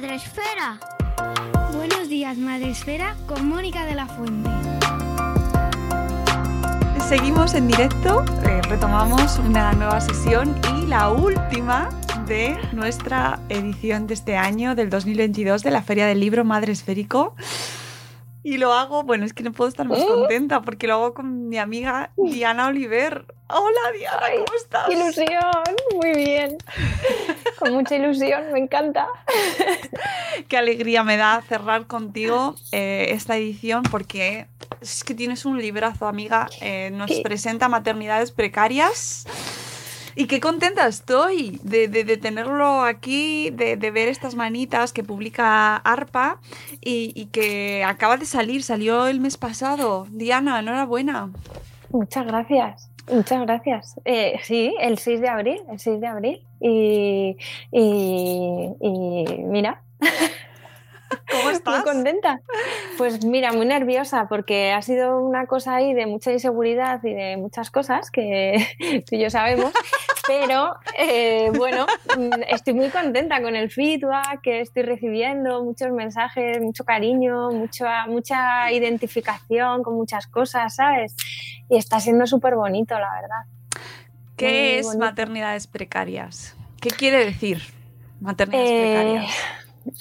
Días, Madre Esfera. Buenos días, Madre Esfera, con Mónica de la Fuente. Seguimos en directo, eh, retomamos una nueva sesión y la última de nuestra edición de este año, del 2022, de la Feria del Libro Madre Esférico. Y lo hago, bueno, es que no puedo estar más contenta porque lo hago con mi amiga Diana Oliver. Hola Diana, ¿cómo estás? ¡Qué ilusión! Muy bien. Con mucha ilusión, me encanta. Qué alegría me da cerrar contigo eh, esta edición porque es que tienes un librazo, amiga. Eh, nos ¿Qué? presenta maternidades precarias. Y qué contenta estoy de, de- de tenerlo aquí, de, de ver estas manitas que publica ARPA y, y que acaba de salir, salió el mes pasado. Diana, enhorabuena. Muchas gracias. Muchas gracias. Eh, sí, el 6 de abril, el 6 de abril. Y, y, y mira, ¿Cómo muy estás? contenta. Pues mira, muy nerviosa porque ha sido una cosa ahí de mucha inseguridad y de muchas cosas que tú y yo sabemos. Pero eh, bueno, mm, estoy muy contenta con el feedback que estoy recibiendo, muchos mensajes, mucho cariño, mucha, mucha identificación con muchas cosas, ¿sabes? Y está siendo súper bonito, la verdad. ¿Qué Muy es bonito. maternidades precarias? ¿Qué quiere decir maternidades Eh, precarias?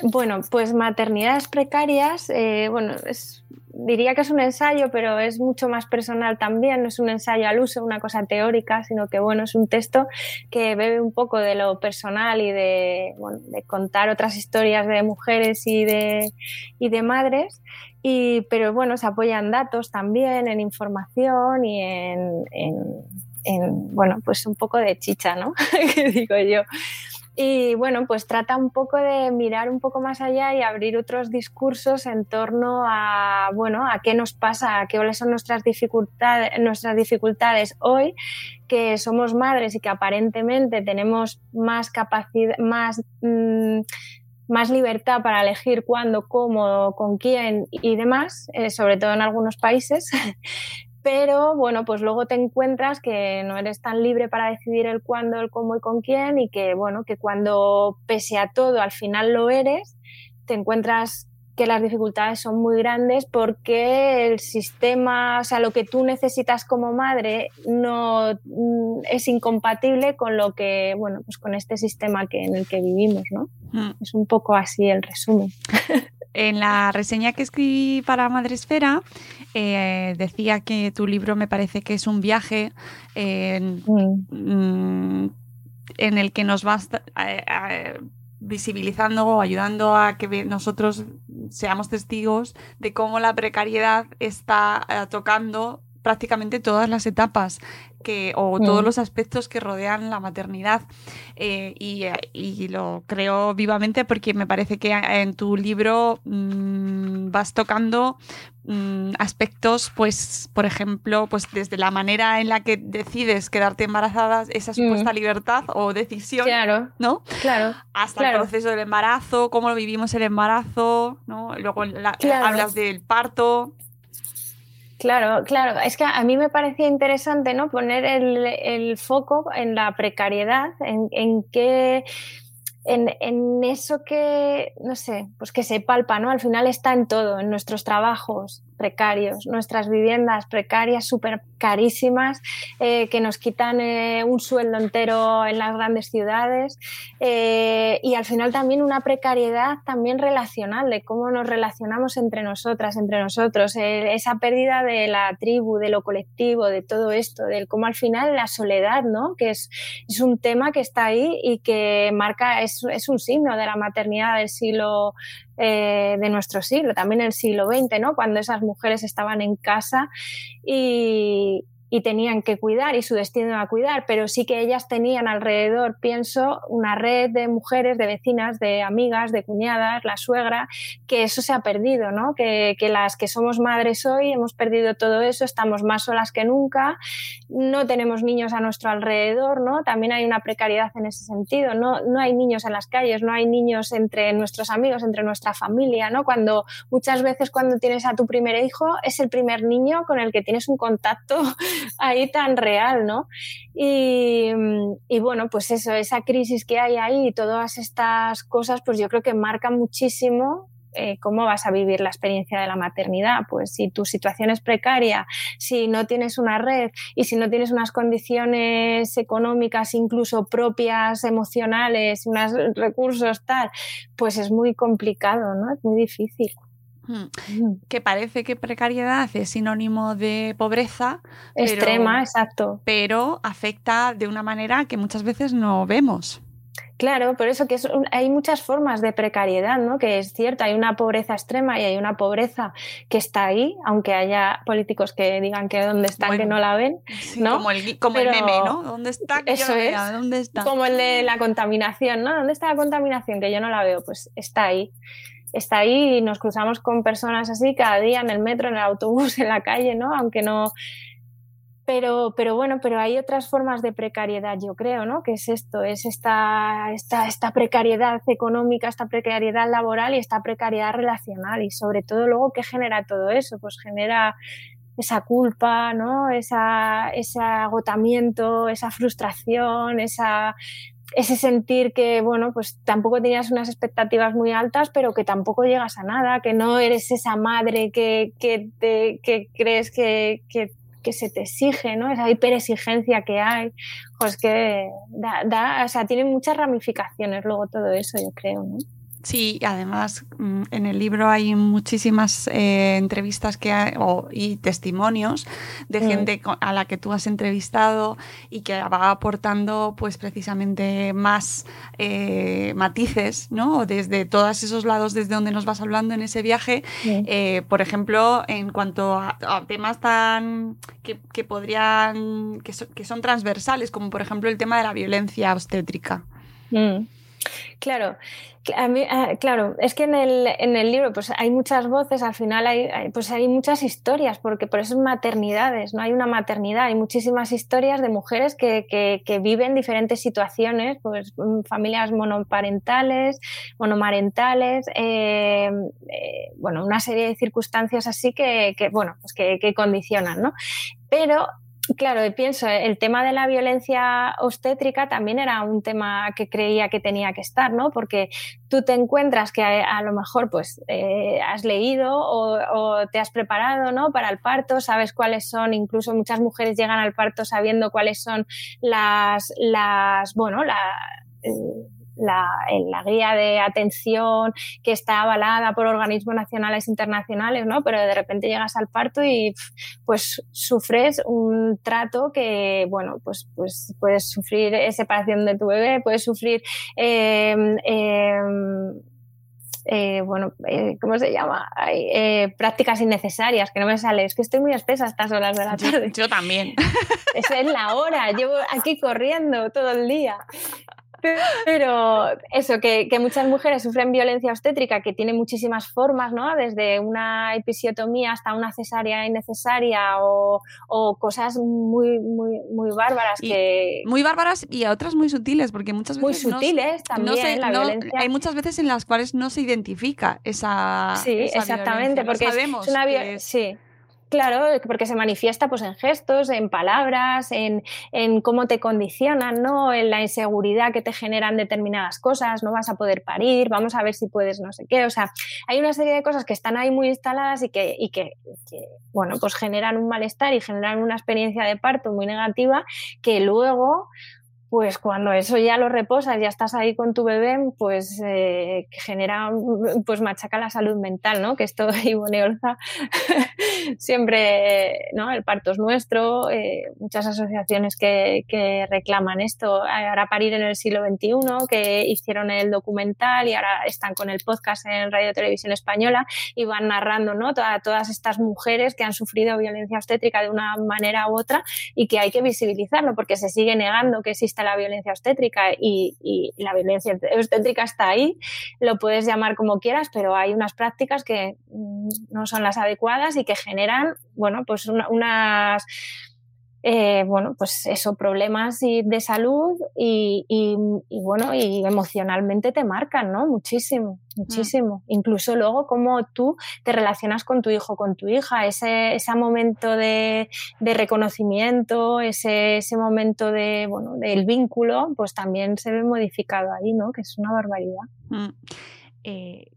Bueno, pues maternidades precarias, eh, bueno, es- diría que es un ensayo, pero es mucho más personal también, no es un ensayo al uso, una cosa teórica, sino que bueno, es un texto que bebe un poco de lo personal y de, bueno, de contar otras historias de mujeres y de, y de madres. Y, pero bueno, se apoya en datos también, en información y en, en- en, bueno, pues un poco de chicha, ¿no? que digo yo. Y bueno, pues trata un poco de mirar un poco más allá y abrir otros discursos en torno a, bueno, a qué nos pasa, a qué cuáles son nuestras dificultades, nuestras dificultades hoy, que somos madres y que aparentemente tenemos más capacidad, más, mm, más libertad para elegir cuándo, cómo, con quién y demás, eh, sobre todo en algunos países. Pero bueno, pues luego te encuentras que no eres tan libre para decidir el cuándo, el cómo y con quién y que bueno, que cuando pese a todo al final lo eres, te encuentras que las dificultades son muy grandes porque el sistema, o sea, lo que tú necesitas como madre no mm, es incompatible con lo que, bueno, pues con este sistema que, en el que vivimos, ¿no? Mm. Es un poco así el resumen. En la reseña que escribí para Madresfera eh, decía que tu libro me parece que es un viaje en, Mm. mm, en el que nos vas eh, eh, visibilizando o ayudando a que nosotros seamos testigos de cómo la precariedad está eh, tocando prácticamente todas las etapas que, o todos mm. los aspectos que rodean la maternidad. Eh, y, lo creo vivamente porque me parece que en tu libro mm, vas tocando mm, aspectos, pues, por ejemplo, pues desde la manera en la que decides quedarte embarazada, esa supuesta libertad o decisión, claro, ¿no? Claro. Hasta el proceso del embarazo, cómo lo vivimos el embarazo, ¿no? Luego hablas del parto. Claro, claro. Es que a mí me parecía interesante ¿no? poner el, foco en la precariedad, en, en qué en, eso que, no sé, pues que se palpa, ¿no? Al final está en todo, en nuestros trabajos precarios, nuestras viviendas precarias, súper carísimas, eh, que nos quitan eh, un sueldo entero en las grandes ciudades eh, y al final también una precariedad también relacional, de cómo nos relacionamos entre nosotras, entre nosotros, esa pérdida de la tribu, de lo colectivo, de todo esto, del cómo al final la soledad, ¿no? Que es, un tema que está ahí y que marca, es es, un signo de la maternidad del siglo, eh, de nuestro siglo, también el siglo XX, ¿no? Cuando esas mujeres estaban en casa y, y tenían que cuidar y su destino era cuidar, pero sí que ellas tenían alrededor, pienso, una red de mujeres, de vecinas, de amigas, de cuñadas, la suegra, que eso se ha perdido, ¿no? Que, que las que somos madres hoy hemos perdido todo eso, estamos más solas que nunca, no tenemos niños a nuestro alrededor, ¿no? También hay una precariedad en ese sentido, no, no hay niños en las calles, no hay niños entre nuestros amigos, entre nuestra familia, ¿no? Cuando muchas veces cuando tienes a tu primer hijo es el primer niño con el que tienes un contacto ahí tan real, ¿no? Y, bueno, pues eso, esa crisis que hay ahí y todas estas cosas, pues yo creo que marcan muchísimo eh, cómo vas a vivir la experiencia de la maternidad. Pues si tu situación es precaria, si no tienes una red y si no tienes unas condiciones económicas, incluso propias, emocionales, unos recursos tal, pues es muy complicado, ¿no? Es muy difícil. Que parece que precariedad es sinónimo de pobreza. Extrema, exacto. Pero afecta de una manera que muchas veces no vemos. Claro, por eso que hay muchas formas de precariedad, ¿no? Que es cierto, hay una pobreza extrema y hay una pobreza que está ahí, aunque haya políticos que digan que dónde están, que no la ven, ¿no? Como el, como el meme, ¿no? ¿Dónde está? eso es. ¿Dónde está? Como el de la contaminación, ¿no? ¿Dónde está la contaminación? Que yo no la veo, pues está ahí está ahí y nos cruzamos con personas así cada día en el metro, en el autobús, en la calle, ¿no? Aunque no... Pero, pero bueno, pero hay otras formas de precariedad, yo creo, ¿no? Que es esto, es esta, esta, esta precariedad económica, esta precariedad laboral y esta precariedad relacional. Y sobre todo luego, ¿qué genera todo eso? Pues genera esa culpa, ¿no? Esa, ese agotamiento, esa frustración, esa, ese sentir que, bueno, pues tampoco tenías unas expectativas muy altas, pero que tampoco llegas a nada, que no eres esa madre que, que, te, que crees que, que, que, se te exige, ¿no? Esa hiperexigencia que hay, pues que da, da, o sea, tiene muchas ramificaciones luego todo eso, yo creo, ¿no? Sí, además mm, en el libro hay muchísimas eh, entrevistas que y testimonios de mm. gente a la que tú has entrevistado y que va aportando pues precisamente más eh, matices, ¿no? Desde todos esos lados desde donde nos vas hablando en ese viaje. Eh, por ejemplo, en cuanto a, temas tan que, podrían, que, que, son transversales, como por ejemplo el tema de la violencia obstétrica. Mm. Claro, ah, claro, es que en el, en el, libro pues hay muchas voces, al final hay, pues hay muchas historias, porque por eso es maternidades, no hay una maternidad, hay muchísimas historias de mujeres que, que, viven diferentes situaciones, pues mm, familias monoparentales, monomarentales, eh, eh, bueno, una serie de circunstancias así que, bueno, pues que, que condicionan, ¿no? Pero Claro, pienso, el tema de la violencia obstétrica también era un tema que creía que tenía que estar, ¿no? Porque tú te encuentras que a, lo mejor pues eh, has leído o, te has preparado, ¿no? Para el parto, sabes cuáles son, incluso muchas mujeres llegan al parto sabiendo cuáles son las, las bueno, la, eh, la, la, guía de atención que está avalada por organismos nacionales e internacionales, ¿no? Pero de repente llegas al parto y pues sufres un trato que, bueno, pues, pues puedes sufrir separación de tu bebé, puedes sufrir em, em, eh, bueno, eh, ¿cómo se llama? Eh, prácticas innecesarias, que no me sale. Es que estoy muy espesa a estas horas de la tarde. Yo, también. Esa es la hora. Llevo aquí corriendo todo el día. Pero eso, que, muchas mujeres sufren violencia obstétrica, que tiene muchísimas formas, ¿no? Desde una episiotomía hasta una cesárea innecesaria o, cosas muy, muy, muy bárbaras. que... Muy bárbaras y a otras muy sutiles, porque muchas veces. Muy sutiles también. la violencia. Hay muchas veces en las cuales no se identifica esa. Sí, exactamente, porque sabemos es una Sí Claro, porque se manifiesta pues, en gestos, en palabras, en, cómo te condicionan, ¿no? En la inseguridad que te generan determinadas cosas, no vas a poder parir, vamos a ver si puedes no sé qué. O sea, hay una serie de cosas que están ahí muy instaladas y que, y que, bueno, pues generan un malestar y generan una experiencia de parto muy negativa que luego pues cuando eso ya lo reposas, ya estás ahí con tu bebé, pues eh, genera, pues machaca la salud mental, ¿no? Que esto Ivone Olza siempre, ¿no? El parto es nuestro, eh, muchas asociaciones que, que, reclaman esto, ahora parir en el siglo XXI, que hicieron el documental y ahora están con el podcast en Radio Televisión Española y van narrando, ¿no? todas estas mujeres que han sufrido violencia obstétrica de una manera u otra y que hay que visibilizarlo porque se sigue negando que existe la violencia obstétrica y, la violencia obstétrica está ahí, lo puedes llamar como quieras, pero hay unas prácticas que mm, no son las adecuadas y que generan, bueno, pues unas eh, bueno, pues eso, problemas de salud y, bueno, y emocionalmente te marcan, ¿no? Muchísimo, muchísimo. Mm. Incluso luego cómo tú te relacionas con tu hijo, con tu hija, ese, ese momento de, reconocimiento, ese, ese, momento de, bueno, del vínculo, pues también se ve modificado ahí, ¿no? Que es una barbaridad. Mm. Eh,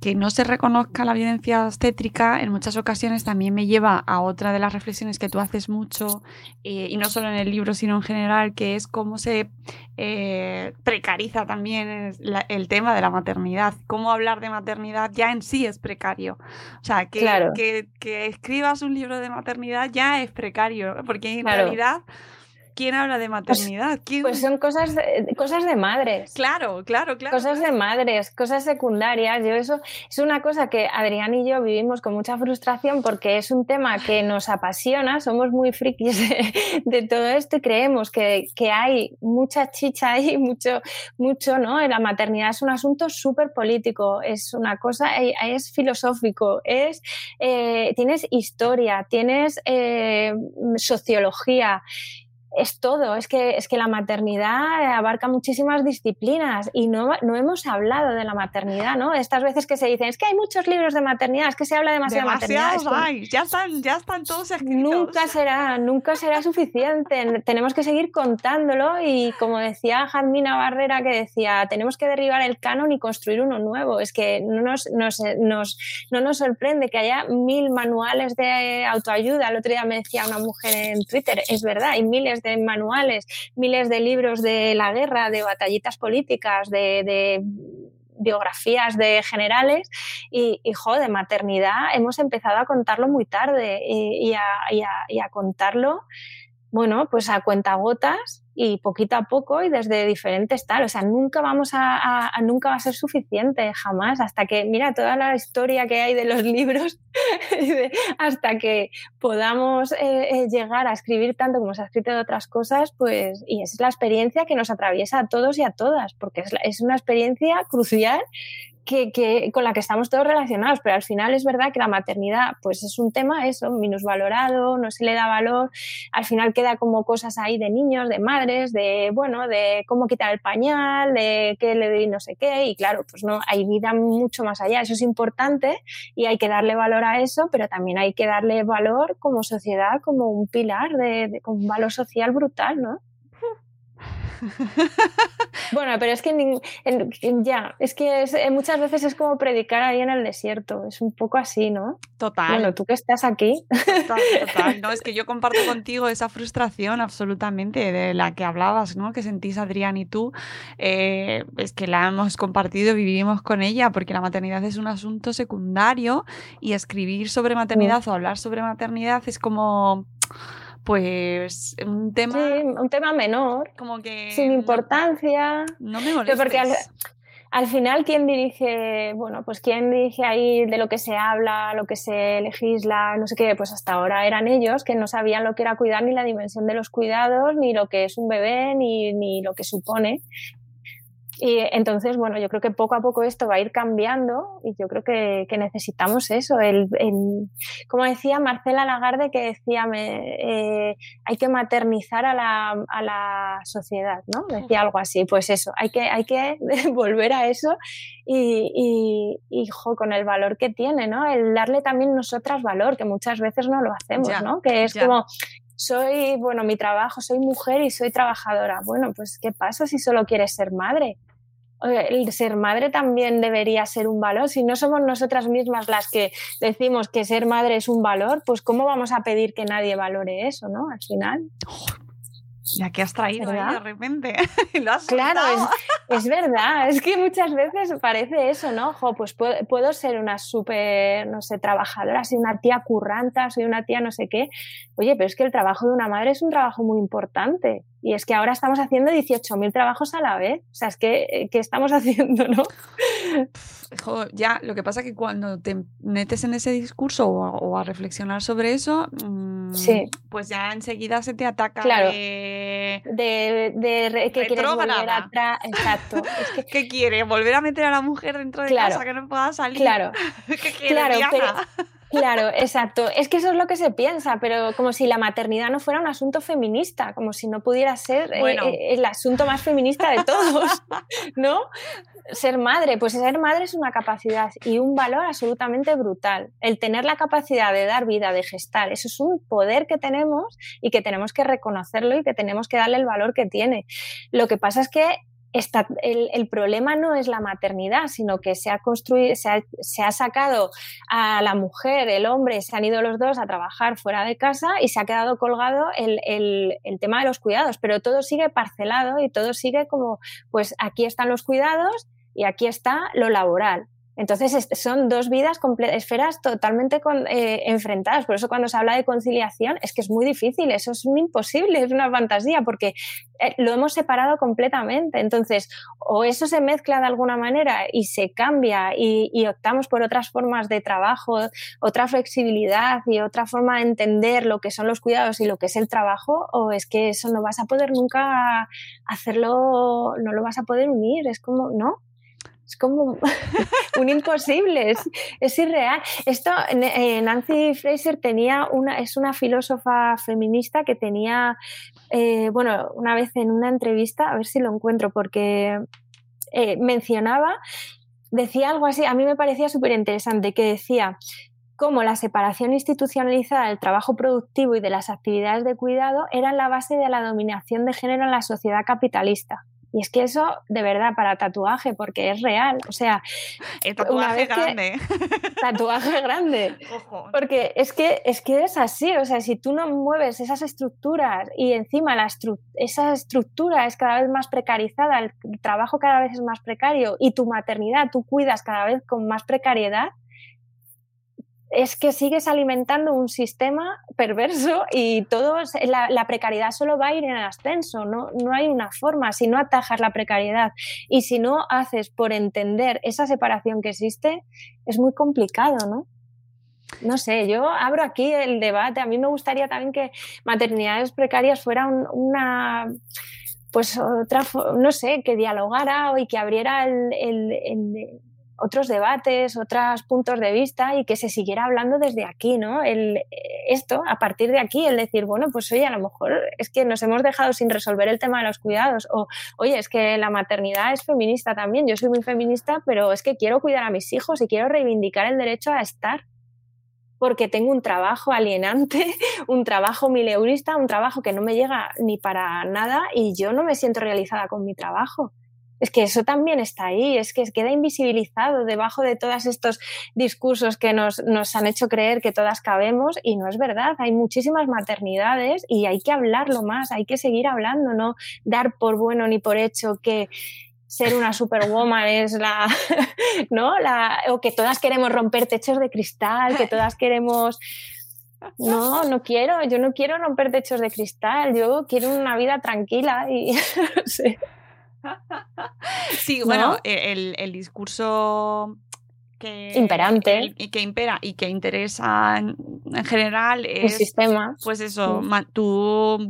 que, no se reconozca la violencia obstétrica en muchas ocasiones también me lleva a otra de las reflexiones que tú haces mucho, eh, y no solo en el libro, sino en general, que es cómo se eh, precariza también el, tema de la maternidad. Cómo hablar de maternidad ya en sí es precario. O sea, que, que, escribas un libro de maternidad ya es precario, porque en realidad ¿Quién habla de pues, maternidad? Pues, son cosas de, cosas de madres. Claro, claro, claro. Cosas de madres, cosas secundarias. Yo eso es una cosa que Adrián y yo vivimos con mucha frustración porque es un tema que nos apasiona, somos muy frikis de, todo esto y creemos que, hay mucha chicha ahí, mucho, mucho, ¿no? La maternidad es un asunto súper político, es una cosa, eh, es filosófico, es, eh, tienes historia, tienes eh, sociología es todo, es que, es que la maternidad abarca muchísimas disciplinas y no, no hemos hablado de la maternidad, ¿no? Estas veces que se dicen, es que hay muchos libros de maternidad, es que se habla demasiado de maternidad. ya, están, ya están todos escritos. Nunca será, nunca será suficiente. tenemos que seguir contándolo y como decía Jadmina Barrera que decía, tenemos que derribar el canon y construir uno nuevo. Es que no nos, nos, nos, no nos sorprende que haya mil manuales de autoayuda. El otro día me decía una mujer en Twitter, es verdad, hay miles de manuales, miles de libros de la guerra, de batallitas políticas, de, biografías de generales y, hijo de maternidad hemos empezado a contarlo muy tarde y, y a contarlo bueno, pues a cuentagotas y poquito a poco y desde diferentes tal. O sea, nunca vamos a, nunca va a ser suficiente, jamás, hasta que, mira, toda la historia que hay de los libros, hasta que podamos eh, eh, llegar a escribir tanto como se ha escrito de otras cosas, pues, y es la experiencia que nos atraviesa a todos y a todas, porque es, es una experiencia crucial que, con la que estamos todos relacionados, pero al final es verdad que la maternidad pues es un tema eso, minusvalorado, no se le da valor, al final queda como cosas ahí de niños, de madres, de bueno, de cómo quitar el pañal, de qué le doy no sé qué, y claro, pues no, hay vida mucho más allá, eso es importante y hay que darle valor a eso, pero también hay que darle valor como sociedad, como un pilar de, de un valor social brutal, ¿no? Bueno, pero es que ya, es que eh, muchas veces es como predicar ahí en el desierto, es un poco así, ¿no? Total. Bueno, tú que estás aquí. Total, total. No, es que yo comparto contigo esa frustración absolutamente de la que hablabas, ¿no? Que sentís Adrián y tú. Eh, es que la hemos compartido, vivimos con ella, porque la maternidad es un asunto secundario y escribir sobre maternidad o hablar sobre maternidad es como pues un tema... un tema menor. Como que... Sin importancia. No, me molestes. Porque al final, ¿quién dirige? Bueno, pues quién dirige ahí de lo que se habla, lo que se legisla, no sé qué, pues hasta ahora eran ellos que no sabían lo que era cuidar ni la dimensión de los cuidados, ni lo que es un bebé, ni, ni lo que supone. Y entonces, bueno, yo creo que poco a poco esto va a ir cambiando y yo creo que, que necesitamos eso. El, como decía Marcela Lagarde, que decía, me, eh, hay que maternizar a la, a la, sociedad, ¿no? Decía algo así. Pues eso, hay que, hay que volver a eso y, y, y con el valor que tiene, ¿no? El darle también nosotras valor, que muchas veces no lo hacemos, ¿no? Que es como, soy, bueno, mi trabajo, soy mujer y soy trabajadora. Bueno, pues ¿qué pasa si solo quieres ser madre? El ser madre también debería ser un valor. Si no somos nosotras mismas las que decimos que ser madre es un valor, pues ¿cómo vamos a pedir que nadie valore eso, no? Al final. Ya que has traído de repente. claro, es, verdad. Es que muchas veces parece eso, ¿no? Ojo, pues puedo, ser una súper, no sé, trabajadora, soy una tía curranta, soy una tía no sé qué. Oye, pero es que el trabajo de una madre es un trabajo muy importante. Y es que ahora estamos haciendo 18.000 trabajos a la vez. O sea, es que, ¿qué estamos haciendo, no? ya, lo que pasa es que cuando te metes en ese discurso o a, reflexionar sobre eso, mm, pues ya enseguida se te ataca. Claro. De, de, que quieres volver atrás. Exacto. ¿Qué quiere? ¿Volver a meter a la mujer dentro de casa que no pueda salir? Claro. ¿Qué quiere, claro, Claro, exacto. Es que eso es lo que se piensa, pero como si la maternidad no fuera un asunto feminista, como si no pudiera ser eh, eh, el asunto más feminista de todos, ¿no? Ser madre, pues ser madre es una capacidad y un valor absolutamente brutal. El tener la capacidad de dar vida, de gestar, eso es un poder que tenemos y que tenemos que reconocerlo y que tenemos que darle el valor que tiene. Lo que pasa es que el, problema no es la maternidad, sino que se ha construido, se ha, sacado a la mujer, el hombre, se han ido los dos a trabajar fuera de casa y se ha quedado colgado el, el, tema de los cuidados, pero todo sigue parcelado y todo sigue como, pues aquí están los cuidados y aquí está lo laboral. Entonces son dos vidas, esferas totalmente eh, enfrentadas. Por eso cuando se habla de conciliación es que es muy difícil, eso es un imposible, es una fantasía, porque eh, lo hemos separado completamente. Entonces, o eso se mezcla de alguna manera y se cambia y, y optamos por otras formas de trabajo, otra flexibilidad y otra forma de entender lo que son los cuidados y lo que es el trabajo, o es que eso no vas a poder nunca hacerlo, no lo vas a poder unir, es como, ¿no? Es como un imposible, es, irreal. Esto, eh, Nancy Fraser tenía una, es una filósofa feminista que tenía, eh, bueno, una vez en una entrevista, a ver si lo encuentro, porque eh, mencionaba, decía algo así, a mí me parecía súper interesante, que decía cómo la separación institucionalizada del trabajo productivo y de las actividades de cuidado eran la base de la dominación de género en la sociedad capitalista. Y es que eso, de verdad, para tatuaje, porque es real. O sea, el tatuaje grande. tatuaje grande. Porque es que, es que es así. O sea, si tú no mueves esas estructuras y encima la esa estructura es cada vez más precarizada, el trabajo cada vez es más precario y tu maternidad tú cuidas cada vez con más precariedad, es que sigues alimentando un sistema perverso y todo, la, precariedad solo va a ir en ascenso, ¿no? no hay una forma, si no atajas la precariedad y si no haces por entender esa separación que existe, es muy complicado, ¿no? No sé, yo abro aquí el debate. A mí me gustaría también que maternidades precarias fuera una, pues otra, no sé, que dialogara y que abriera el otros debates, otros puntos de vista y que se siguiera hablando desde aquí, ¿no? El, esto, a partir de aquí, el decir, bueno, pues oye, a lo mejor es que nos hemos dejado sin resolver el tema de los cuidados o, oye, es que la maternidad es feminista también, yo soy muy feminista, pero es que quiero cuidar a mis hijos y quiero reivindicar el derecho a estar porque tengo un trabajo alienante, un trabajo mileurista, un trabajo que no me llega ni para nada y yo no me siento realizada con mi trabajo es que eso también está ahí, es que queda invisibilizado debajo de todos estos discursos que nos, han hecho creer que todas cabemos y no es verdad, hay muchísimas maternidades y hay que hablarlo más, hay que seguir hablando, no dar por bueno ni por hecho que ser una superwoman es la, ¿no? La, o que todas queremos romper techos de cristal, que todas queremos no, no quiero, yo no quiero romper techos de cristal, yo quiero una vida tranquila y sí, bueno, e, el, discurso que, imperante. y que impera y que interesa en, general es el sistema pues eso tú,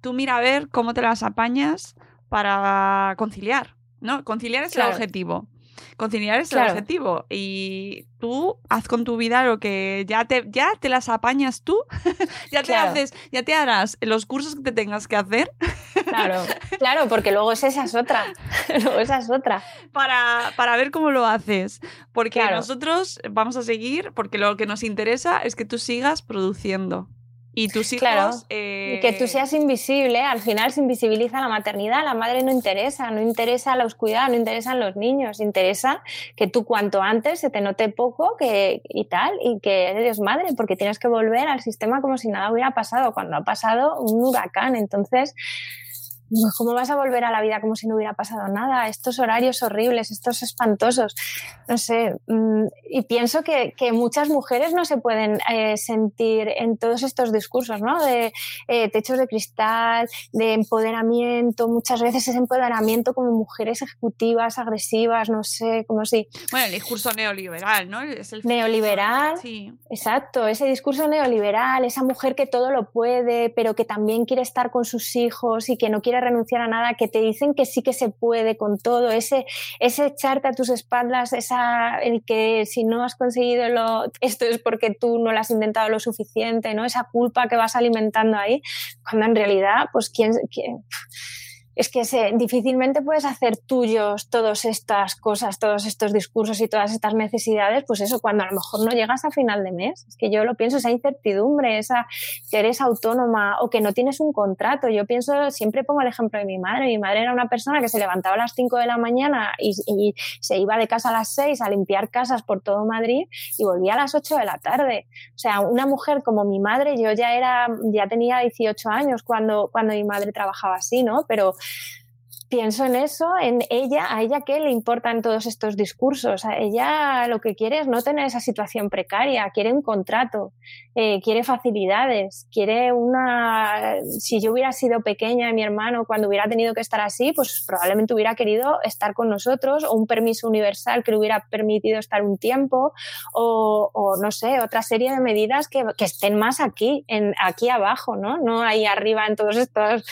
tú mira a ver cómo te las apañas para conciliar no conciliar es el objetivo conciliar es el objetivo. Y tú haz con tu vida lo que ya te, ya te las apañas tú, ya te haces, ya te harás los cursos que te tengas que hacer. Claro, claro, porque luego esa es otra. luego esa es otra. Para, para ver cómo lo haces. Porque nosotros vamos a seguir, porque lo que nos interesa es que tú sigas produciendo. Y tus hijos. Claro, que tú eh, seas invisible, al final se invisibiliza la maternidad, la madre no interesa, no interesa la oscuridad, no interesan los niños, interesa que tú cuanto antes se te note poco que, y tal, y que eres madre, porque tienes que volver al sistema como si nada hubiera pasado, cuando ha pasado un huracán. Entonces, ¿Cómo vas a volver a la vida como si no hubiera pasado nada? Estos horarios horribles, estos espantosos, no sé. Mm, y pienso que, muchas mujeres no se pueden eh, sentir en todos estos discursos, ¿no? De eh, techos de cristal, de empoderamiento, muchas veces ese empoderamiento como mujeres ejecutivas, agresivas, no sé, como si... Bueno, el discurso neoliberal, ¿no? Es el... Neoliberal, sí. exacto, ese discurso neoliberal, esa mujer que todo lo puede, pero que también quiere estar con sus hijos y que no quiere renunciar a nada, que te dicen que sí que se puede con todo, ese, ese echarte a tus espaldas, esa, el que si no has conseguido lo, esto es porque tú no lo has intentado lo suficiente, ¿no? Esa culpa que vas alimentando ahí, cuando en realidad, pues, ¿quién, quién es que se, difícilmente puedes hacer tuyos todas estas cosas, todos estos discursos y todas estas necesidades, pues eso, cuando a lo mejor no llegas a final de mes. Es que yo lo pienso, esa incertidumbre, esa que eres autónoma o que no tienes un contrato. Yo pienso, siempre pongo el ejemplo de mi madre. Mi madre era una persona que se levantaba a las 5 de la mañana y, se iba de casa a las 6 a limpiar casas por todo Madrid y volvía a las 8 de la tarde. O sea, una mujer como mi madre, yo ya era, ya tenía 18 años cuando, cuando mi madre trabajaba así, ¿no? Pero pienso en eso, en ella, a ella qué le importan todos estos discursos. Ella lo que quiere es no tener esa situación precaria, quiere un contrato, eh, quiere facilidades, quiere una... Si yo hubiera sido pequeña, mi hermano, cuando hubiera tenido que estar así, pues probablemente hubiera querido estar con nosotros o un permiso universal que le hubiera permitido estar un tiempo o, o no sé, otra serie de medidas que, que estén más aquí, en, aquí abajo, ¿no? No ahí arriba en todos estos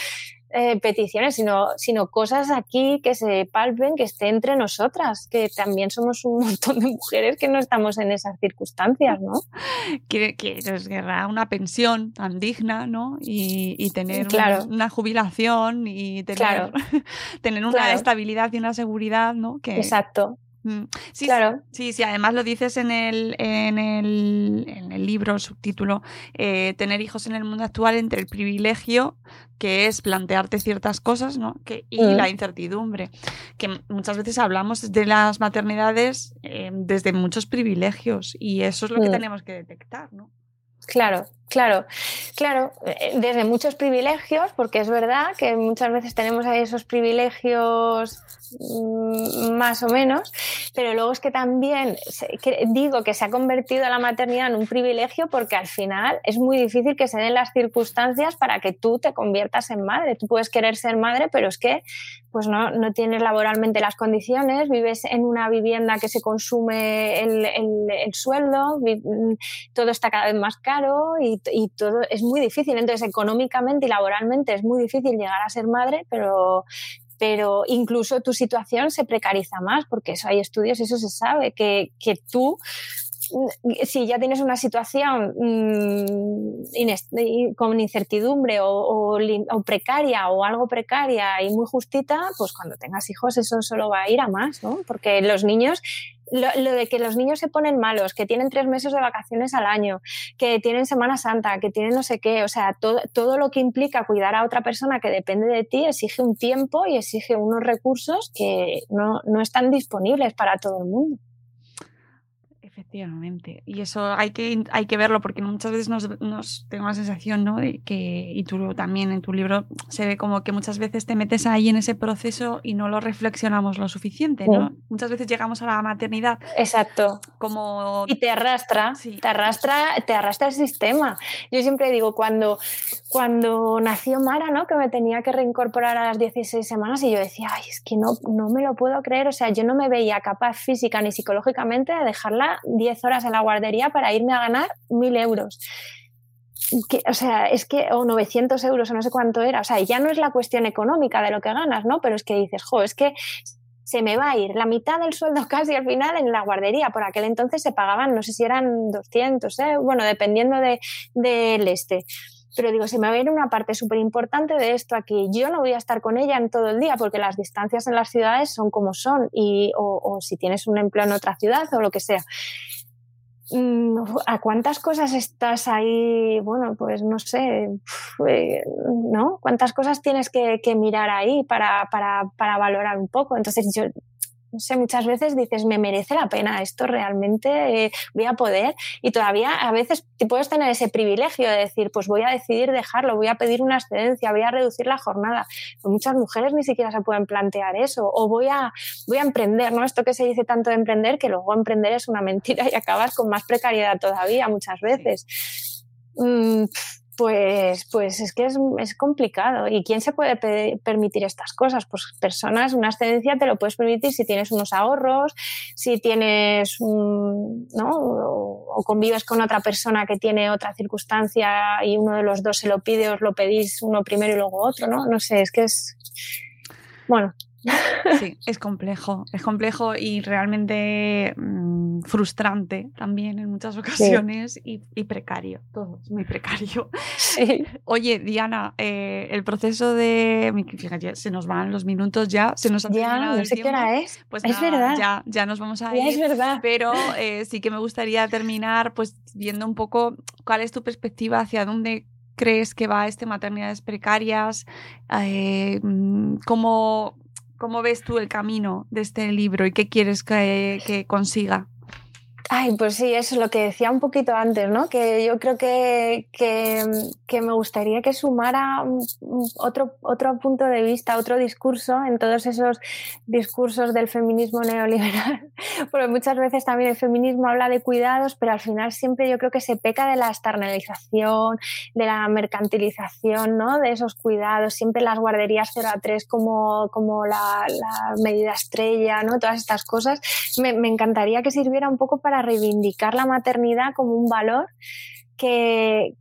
eh, peticiones, sino, sino cosas aquí que se palpen, que esté entre nosotras, que también somos un montón de mujeres que no estamos en esas circunstancias, ¿no? Que, que es una pensión tan digna, ¿no? Y, tener una, jubilación y tener, tener una estabilidad y una seguridad, ¿no? Que, Exacto. Mm, sí, claro. Sí, sí, además lo dices en el, en el, en el libro, subtítulo, eh, tener hijos en el mundo actual entre el privilegio, que es plantearte ciertas cosas, ¿no? Que, y mm. la incertidumbre, que muchas veces hablamos de las maternidades eh, desde muchos privilegios y eso es lo que mm. tenemos que detectar, ¿no? Claro, claro, claro, eh, desde muchos privilegios, porque es verdad que muchas veces tenemos ahí esos privilegios mm, más o menos, pero luego es que también digo que se ha convertido la maternidad en un privilegio porque al final es muy difícil que se den las circunstancias para que tú te conviertas en madre. Tú puedes querer ser madre, pero es que pues no, no tienes laboralmente las condiciones, vives en una vivienda que se consume el, el, sueldo, mm, todo está cada vez más caro y, y, todo es muy difícil. Entonces, económicamente y laboralmente es muy difícil llegar a ser madre, pero, pero incluso tu situación se precariza más, porque eso hay estudios eso se sabe, que, que tú si ya tienes una situación mm, con incertidumbre o, precaria o algo precaria y muy justita, pues cuando tengas hijos eso solo va a ir a más, ¿no? Porque los niños lo, de que los niños se ponen malos, que tienen tres meses de vacaciones al año, que tienen Semana Santa, que tienen no sé qué, o sea, todo, todo lo que implica cuidar a otra persona que depende de ti exige un tiempo y exige unos recursos que no, no están disponibles para todo el mundo. Efectivamente. Y eso hay que, hay que verlo porque muchas veces nos, tengo la sensación, ¿no? De que, y tú también en tu libro se ve como que muchas veces te metes ahí en ese proceso y no lo reflexionamos lo suficiente, ¿no? Muchas veces llegamos a la maternidad. Exacto. Como... Y te arrastra, te arrastra, te arrastra el sistema. Yo siempre digo, cuando, cuando nació Mara, ¿no? Que me tenía que reincorporar a las 16 semanas y yo decía, ay, es que no, no me lo puedo creer. O sea, yo no me veía capaz física ni psicológicamente de dejarla 10 horas en la guardería para irme a ganar 1.000 euros. o sea, es que, o 900 euros o no sé cuánto era, o sea, ya no es la cuestión económica de lo que ganas, ¿no? Pero es que dices, jo, es que se me va a ir la mitad del sueldo casi al final en la guardería. Por aquel entonces se pagaban, no sé si eran 200, ¿eh? bueno, dependiendo del de, este. Pero digo, se me va a ir una parte súper importante de esto aquí. Yo no voy a estar con ella en todo el día porque las distancias en las ciudades son como son y, o, si tienes un empleo en otra ciudad o lo que sea. Mm, ¿A cuántas cosas estás ahí? Bueno, pues no sé, eh, ¿no? ¿Cuántas cosas tienes que, mirar ahí para, para, para, valorar un poco? Entonces yo no sé, muchas veces dices, me merece la pena, esto realmente eh, voy a poder. Y todavía a veces te puedes tener ese privilegio de decir, pues voy a decidir dejarlo, voy a pedir una excedencia, voy a reducir la jornada. muchas mujeres ni siquiera se pueden plantear eso. O voy a, voy a emprender, ¿no? Esto que se dice tanto de emprender, que luego emprender es una mentira y acabas con más precariedad todavía muchas veces. Mm, pues, pues es que es, complicado. ¿Y quién se puede permitir estas cosas? Pues personas, una excedencia te lo puedes permitir si tienes unos ahorros, si tienes un, ¿no? O, convives con otra persona que tiene otra circunstancia y uno de los dos se lo pide, os lo pedís uno primero y luego otro, ¿no? No sé, es que es. Bueno, Sí, es complejo, es complejo y realmente mm, frustrante también en muchas ocasiones y, precario, todo es muy precario. Sí. Oye, Diana, eh, el proceso de... Fíjate, se nos van los minutos ya, se nos ha ya, no sé qué hora es. Pues es verdad. Ya, ya nos vamos a ir. es verdad. Pero eh, sí que me gustaría terminar pues viendo un poco cuál es tu perspectiva hacia dónde crees que va este maternidades precarias, eh, mm, cómo, ¿Cómo ves tú el camino de este libro y qué quieres que, consiga? Ay, pues sí, eso es lo que decía un poquito antes, ¿no? Que yo creo que, que, me gustaría que sumara otro, otro punto de vista, otro discurso en todos esos discursos del feminismo neoliberal. Porque muchas veces también el feminismo habla de cuidados, pero al final siempre yo creo que se peca de la externalización, de la mercantilización, ¿no? De esos cuidados, siempre las guarderías 0 a 3 como, como la, medida estrella, ¿no? Todas estas cosas. Me, me encantaría que sirviera un poco para reivindicar la maternidad como un valor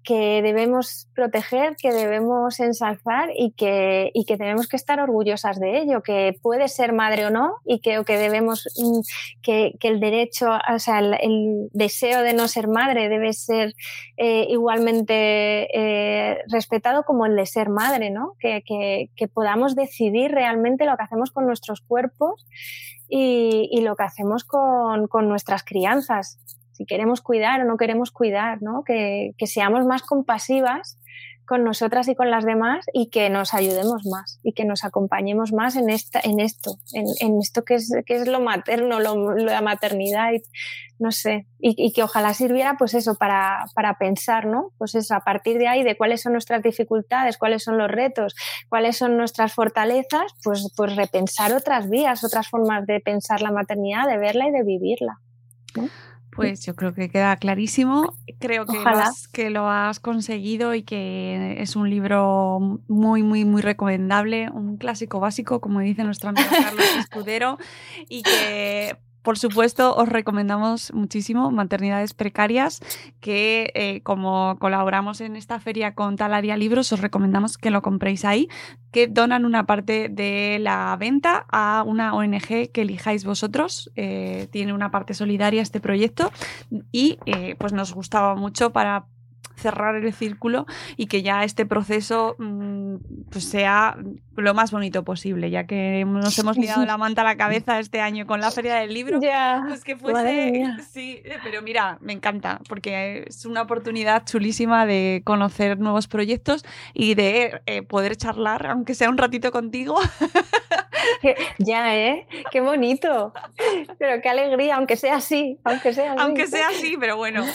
que, debemos proteger, que debemos ensalzar y que, y que tenemos que estar orgullosas de ello, que puede ser madre o no y que, que debemos, mm, que, el derecho, o sea, el, deseo de no ser madre debe ser eh, igualmente eh, respetado como el de ser madre, ¿no? Que, podamos decidir realmente lo que hacemos con nuestros cuerpos y, lo que hacemos con, con nuestras crianzas si queremos cuidar o no queremos cuidar, ¿no? Que, seamos más compasivas con nosotras y con las demás y que nos ayudemos más y que nos acompañemos más en, esta, en esto, en, esto que es, que es lo materno, lo, la maternidad, y, no sé, y, que ojalá sirviera pues eso para, para pensar, ¿no? Pues eso, a partir de ahí, de cuáles son nuestras dificultades, cuáles son los retos, cuáles son nuestras fortalezas, pues, pues repensar otras vías, otras formas de pensar la maternidad, de verla y de vivirla. Pues yo creo que queda clarísimo. Creo que lo, has, que lo, has, conseguido y que es un libro muy, muy, muy recomendable, un clásico básico, como dice nuestro amigo Carlos Escudero, y que por supuesto, os recomendamos muchísimo Maternidades Precarias, que eh, como colaboramos en esta feria con Talaria Libros, os recomendamos que lo compréis ahí, que donan una parte de la venta a una ONG que elijáis vosotros. Eh, tiene una parte solidaria este proyecto y eh, pues nos gustaba mucho para cerrar el círculo y que ya este proceso mm, pues sea lo más bonito posible, ya que nos hemos liado la manta a la cabeza este año con la Feria del Libro. Ya, pues que fuese, sí, pero mira, me encanta, porque es una oportunidad chulísima de conocer nuevos proyectos y de eh, poder charlar, aunque sea un ratito contigo, ya, ¿eh? Qué bonito. Pero qué alegría, aunque sea así, aunque sea así. Aunque sea así, pero bueno,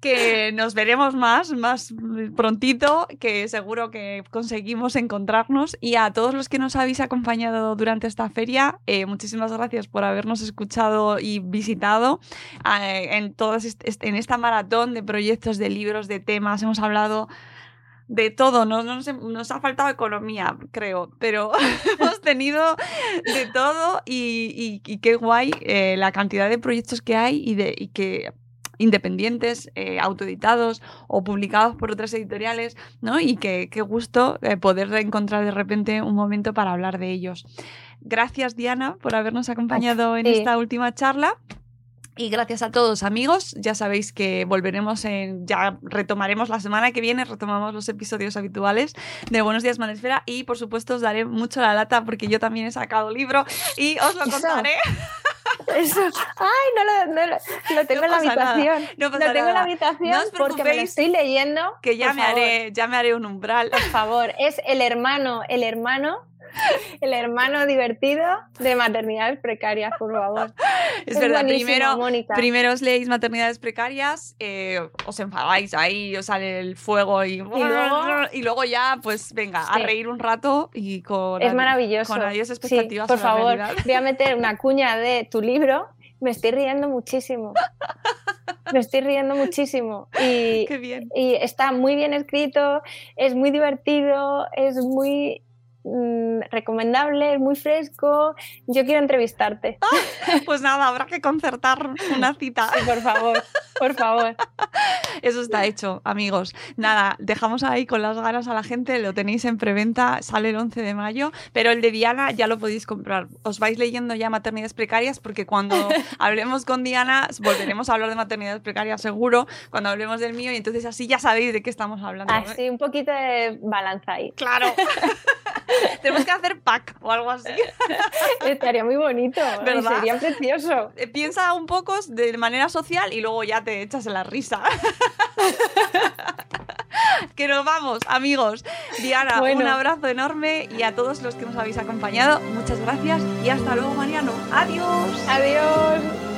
que nos veremos más, más prontito, que seguro que conseguimos encontrarnos. Y a todos los que nos habéis acompañado durante esta feria, eh, muchísimas gracias por habernos escuchado y visitado eh, en, todas en esta maratón de proyectos, de libros, de temas. Hemos hablado de todo, no, nos ha faltado economía, creo, pero hemos tenido de todo y, qué guay eh, la cantidad de proyectos que hay y, de, y que independientes, eh, autoeditados o publicados por otras editoriales, ¿no? Y qué gusto eh, poder encontrar de repente un momento para hablar de ellos. Gracias, Diana, por habernos acompañado en esta última charla. Y gracias a todos amigos, ya sabéis que volveremos en, ya retomaremos la semana que viene, retomamos los episodios habituales de Buenos Días Manesfera y por supuesto os daré mucho la lata porque yo también he sacado libro y os lo contaré. Eso. Ay, no lo, lo, tengo en la habitación. No lo tengo en la habitación porque me lo estoy leyendo. Que ya me haré, ya me haré un umbral. Por favor, es el hermano, el hermano el hermano divertido de maternidades precarias, por favor. Es, verdad, primero, primero os leéis maternidades precarias, eh, os enfadáis ahí, os sale el fuego y, y, luego, ya, pues venga, a reír un rato y con, es maravilloso. con adiós expectativas. por favor, voy a meter una cuña de tu libro. Me estoy riendo muchísimo. Me estoy riendo muchísimo. Y, Qué bien. y está muy bien escrito, es muy divertido, es muy Mm, recomendable, es muy fresco. Yo quiero entrevistarte. pues nada, habrá que concertar una cita. por favor, por favor. Eso está hecho, amigos. Nada, dejamos ahí con las ganas a la gente, lo tenéis en preventa, sale el 11 de mayo, pero el de Diana ya lo podéis comprar. Os vais leyendo ya maternidades precarias porque cuando hablemos con Diana volveremos a hablar de maternidades precarias seguro, cuando hablemos del mío y entonces así ya sabéis de qué estamos hablando. Así, un poquito de balanza ahí. Claro. Tenemos que hacer pack o algo así. Estaría muy bonito. ¿verdad? Sería precioso. Eh, piensa un poco de manera social y luego ya te echas en la risa. que nos vamos, amigos. Diana, un abrazo enorme y a todos los que nos habéis acompañado, muchas gracias y hasta luego, Mariano. Adiós. Adiós.